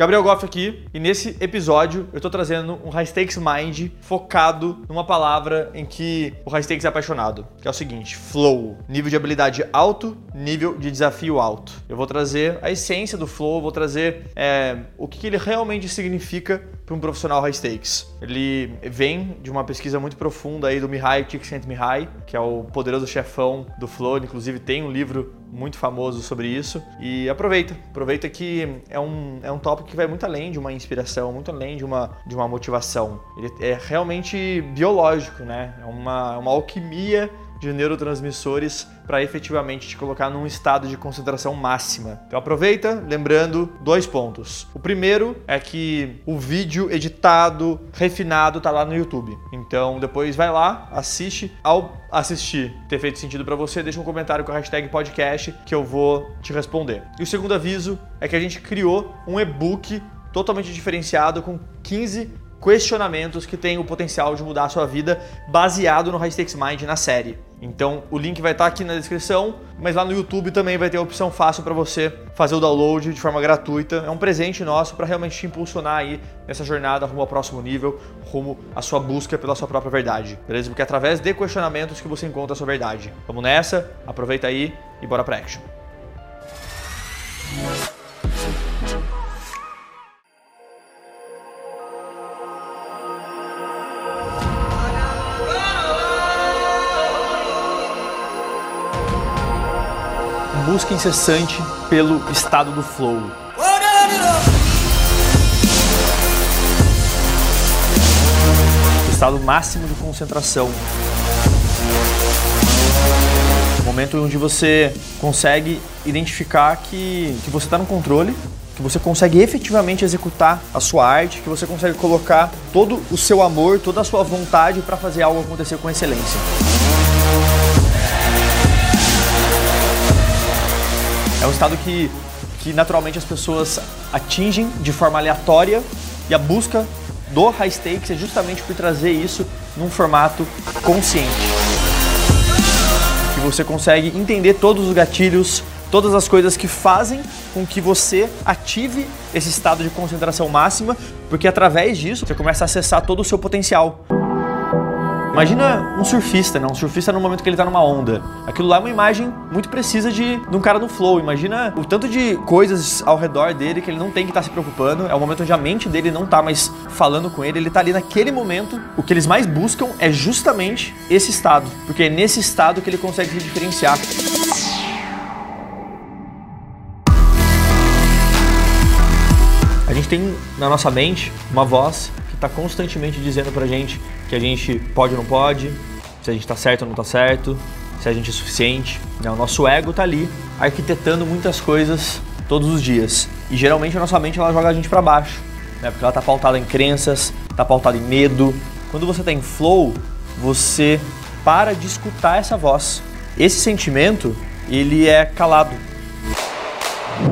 Gabriel Goff aqui, e nesse episódio eu tô trazendo um High Stakes Mind focado numa palavra em que o High Stakes é apaixonado, que é o seguinte: flow. Nível de habilidade alto, nível de desafio alto. Eu vou trazer a essência do flow, vou trazer é, o que ele realmente significa para um profissional High Stakes. Ele vem de uma pesquisa muito profunda aí do Mihai Csikszentmihalyi, que é o poderoso chefão do flow, inclusive tem um livro muito famoso sobre isso. E aproveita, aproveita que é um, é um tópico que vai muito além de uma inspiração, muito além de uma, de uma motivação. Ele é realmente biológico, né? É uma, uma alquimia de neurotransmissores para efetivamente te colocar num estado de concentração máxima. Então aproveita, lembrando dois pontos. O primeiro é que o vídeo editado, refinado tá lá no YouTube. Então depois vai lá, assiste. Ao assistir, ter feito sentido para você, deixa um comentário com a hashtag podcast que eu vou te responder. E o segundo aviso é que a gente criou um e-book totalmente diferenciado com 15 questionamentos que têm o potencial de mudar a sua vida baseado no High Stakes Mind na série. Então o link vai estar aqui na descrição, mas lá no YouTube também vai ter a opção fácil para você fazer o download de forma gratuita. É um presente nosso para realmente te impulsionar aí nessa jornada rumo ao próximo nível, rumo à sua busca pela sua própria verdade. Beleza? Porque é através de questionamentos que você encontra a sua verdade. Vamos nessa? Aproveita aí e bora para action. Busca incessante pelo estado do flow. O estado máximo de concentração. O momento onde você consegue identificar que, que você está no controle, que você consegue efetivamente executar a sua arte, que você consegue colocar todo o seu amor, toda a sua vontade para fazer algo acontecer com excelência. É um estado que, que naturalmente as pessoas atingem de forma aleatória e a busca do high stakes é justamente por trazer isso num formato consciente. Que você consegue entender todos os gatilhos, todas as coisas que fazem com que você ative esse estado de concentração máxima, porque através disso você começa a acessar todo o seu potencial. Imagina um surfista, né? Um surfista no momento que ele tá numa onda. Aquilo lá é uma imagem muito precisa de, de um cara no flow. Imagina o tanto de coisas ao redor dele que ele não tem que estar tá se preocupando. É o momento onde a mente dele não tá mais falando com ele. Ele tá ali naquele momento. O que eles mais buscam é justamente esse estado. Porque é nesse estado que ele consegue se diferenciar. A gente tem na nossa mente uma voz está constantemente dizendo pra gente que a gente pode ou não pode, se a gente está certo ou não está certo, se a gente é suficiente. Né? O nosso ego está ali arquitetando muitas coisas todos os dias. E geralmente a nossa mente ela joga a gente para baixo, né? porque ela está pautada em crenças, está pautada em medo. Quando você está em flow, você para de escutar essa voz. Esse sentimento, ele é calado.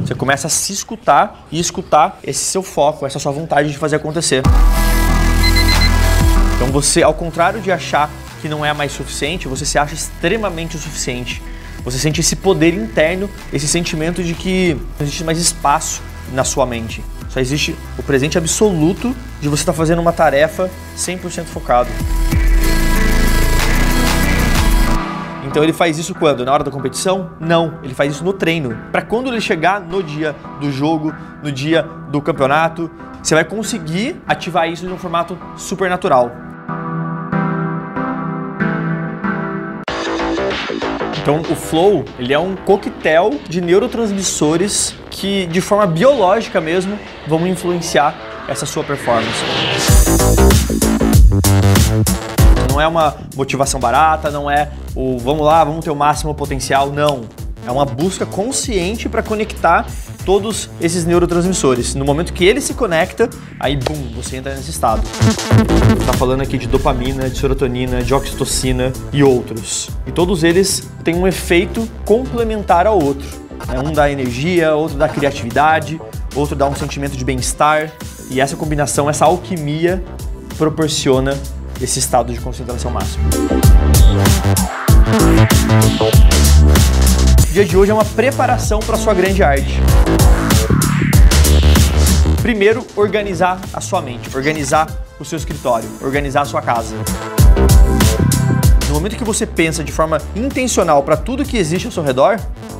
Você começa a se escutar e escutar esse seu foco, essa sua vontade de fazer acontecer. Então você, ao contrário de achar que não é mais suficiente, você se acha extremamente o suficiente. Você sente esse poder interno, esse sentimento de que não existe mais espaço na sua mente. Só existe o presente absoluto de você estar fazendo uma tarefa 100% focado. Então ele faz isso quando? Na hora da competição? Não, ele faz isso no treino. Para quando ele chegar no dia do jogo, no dia do campeonato, você vai conseguir ativar isso de um formato super natural. Então, o flow, ele é um coquetel de neurotransmissores que, de forma biológica mesmo, vão influenciar essa sua performance. Não é uma motivação barata, não é o vamos lá, vamos ter o máximo potencial, não. É uma busca consciente para conectar todos esses neurotransmissores. No momento que ele se conecta, aí bum, você entra nesse estado. Está falando aqui de dopamina, de serotonina, de oxitocina e outros. E todos eles têm um efeito complementar ao outro. É, um dá energia, outro dá criatividade, outro dá um sentimento de bem-estar. E essa combinação, essa alquimia, proporciona esse estado de concentração máxima. O dia de hoje é uma preparação para sua grande arte. Primeiro, organizar a sua mente, organizar o seu escritório, organizar a sua casa. No momento que você pensa de forma intencional para tudo que existe ao seu redor,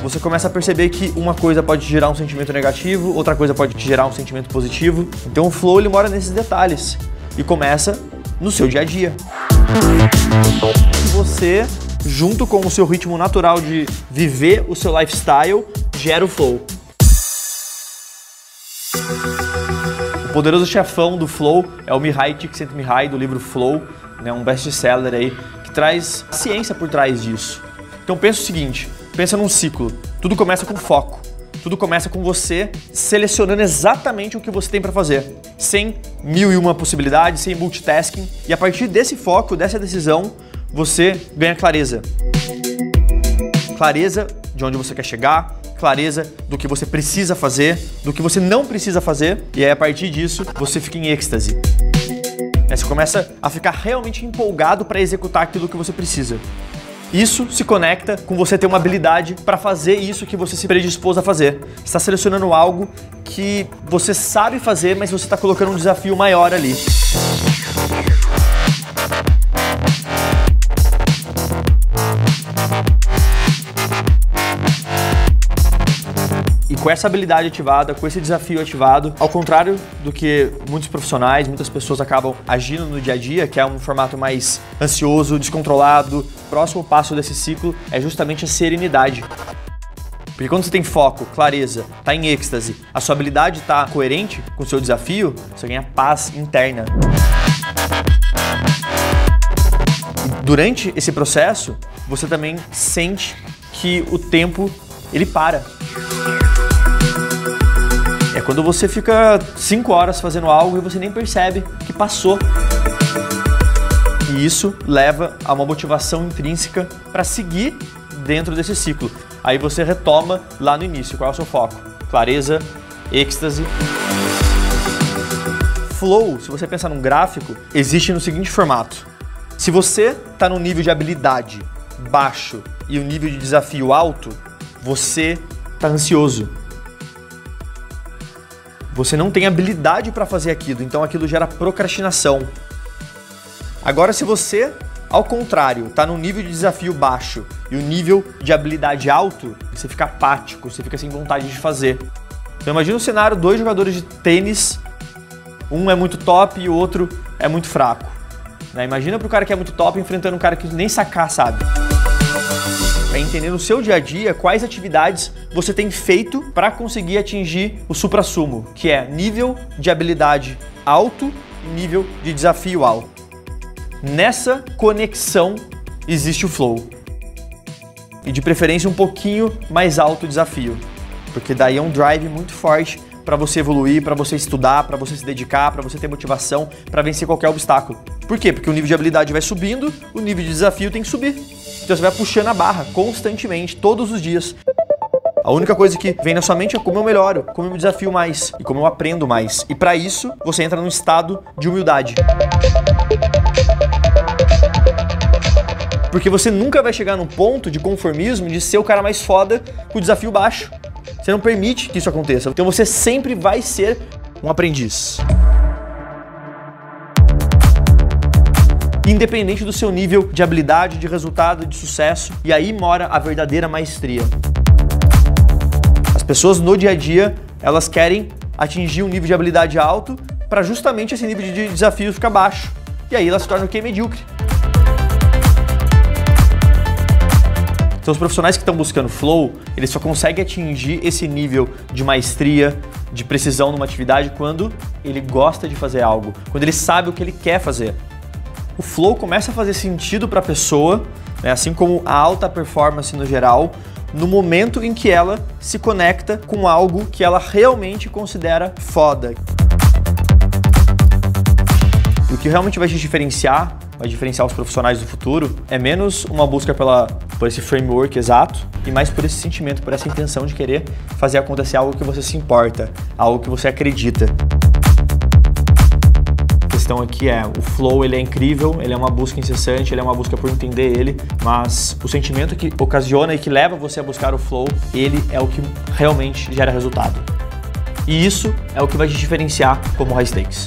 você começa a perceber que uma coisa pode te gerar um sentimento negativo, outra coisa pode te gerar um sentimento positivo. Então o flow ele mora nesses detalhes e começa no seu dia a dia. Você, junto com o seu ritmo natural de viver o seu lifestyle, gera o flow. O poderoso chefão do flow é o Mihai Csikszentmihalyi do livro Flow, né, um best-seller aí que traz ciência por trás disso. Então pensa o seguinte, pensa num ciclo. Tudo começa com foco. Tudo começa com você selecionando exatamente o que você tem para fazer, sem mil e uma possibilidades, sem multitasking. E a partir desse foco, dessa decisão, você ganha clareza. Clareza de onde você quer chegar, clareza do que você precisa fazer, do que você não precisa fazer, e aí a partir disso você fica em êxtase. Aí você começa a ficar realmente empolgado para executar aquilo que você precisa. Isso se conecta com você ter uma habilidade para fazer isso que você se predispôs a fazer. Você está selecionando algo que você sabe fazer, mas você está colocando um desafio maior ali. Com essa habilidade ativada, com esse desafio ativado, ao contrário do que muitos profissionais, muitas pessoas acabam agindo no dia a dia, que é um formato mais ansioso, descontrolado, o próximo passo desse ciclo é justamente a serenidade. Porque quando você tem foco, clareza, tá em êxtase, a sua habilidade tá coerente com o seu desafio, você ganha paz interna. Durante esse processo, você também sente que o tempo ele para. É quando você fica 5 horas fazendo algo e você nem percebe que passou. E isso leva a uma motivação intrínseca para seguir dentro desse ciclo. Aí você retoma lá no início. Qual é o seu foco? Clareza, êxtase. Flow, se você pensar num gráfico, existe no seguinte formato. Se você está no nível de habilidade baixo e o nível de desafio alto, você está ansioso você não tem habilidade para fazer aquilo, então aquilo gera procrastinação. Agora, se você, ao contrário, está no nível de desafio baixo e o nível de habilidade alto, você fica apático, você fica sem vontade de fazer. Então imagina um cenário, dois jogadores de tênis, um é muito top e o outro é muito fraco. Né? Imagina para o cara que é muito top enfrentando um cara que nem sacar sabe é entender no seu dia a dia quais atividades você tem feito para conseguir atingir o supra-sumo, que é nível de habilidade alto e nível de desafio alto. Nessa conexão existe o flow. E de preferência um pouquinho mais alto o desafio, porque daí é um drive muito forte para você evoluir, para você estudar, para você se dedicar, para você ter motivação para vencer qualquer obstáculo. Por quê? Porque o nível de habilidade vai subindo, o nível de desafio tem que subir. Então você vai puxando a barra constantemente, todos os dias. A única coisa que vem na sua mente é como eu melhoro, como eu me desafio mais e como eu aprendo mais. E para isso, você entra num estado de humildade. Porque você nunca vai chegar num ponto de conformismo de ser o cara mais foda com o desafio baixo. Você não permite que isso aconteça. Então você sempre vai ser um aprendiz. Independente do seu nível de habilidade, de resultado, de sucesso. E aí mora a verdadeira maestria. As pessoas no dia a dia, elas querem atingir um nível de habilidade alto para justamente esse nível de desafio ficar baixo. E aí elas se tornam o que? Medíocre. Então, os profissionais que estão buscando flow, eles só conseguem atingir esse nível de maestria, de precisão numa atividade quando ele gosta de fazer algo, quando ele sabe o que ele quer fazer o flow começa a fazer sentido para a pessoa, né, assim como a alta performance no geral, no momento em que ela se conecta com algo que ela realmente considera foda. E o que realmente vai te diferenciar, vai diferenciar os profissionais do futuro, é menos uma busca pela, por esse framework exato e mais por esse sentimento, por essa intenção de querer fazer acontecer algo que você se importa, algo que você acredita questão aqui é o flow ele é incrível, ele é uma busca incessante, ele é uma busca por entender ele, mas o sentimento que ocasiona e que leva você a buscar o flow, ele é o que realmente gera resultado. E isso é o que vai te diferenciar como high stakes.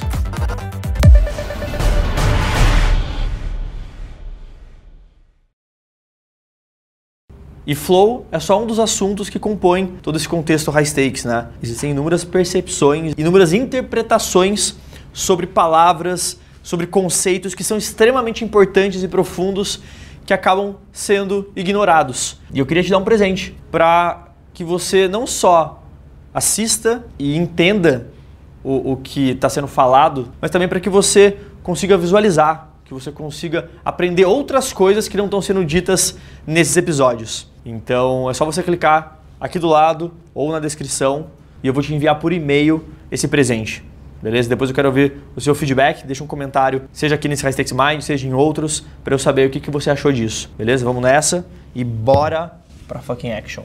E flow é só um dos assuntos que compõem todo esse contexto high stakes, né? Existem inúmeras percepções, inúmeras interpretações sobre palavras, sobre conceitos que são extremamente importantes e profundos que acabam sendo ignorados. E eu queria te dar um presente para que você não só assista e entenda o, o que está sendo falado, mas também para que você consiga visualizar, que você consiga aprender outras coisas que não estão sendo ditas nesses episódios. Então é só você clicar aqui do lado ou na descrição e eu vou te enviar por e-mail esse presente. Beleza? Depois eu quero ouvir o seu feedback, deixa um comentário, seja aqui nesse High Mind, seja em outros, para eu saber o que, que você achou disso. Beleza? Vamos nessa e bora pra fucking action.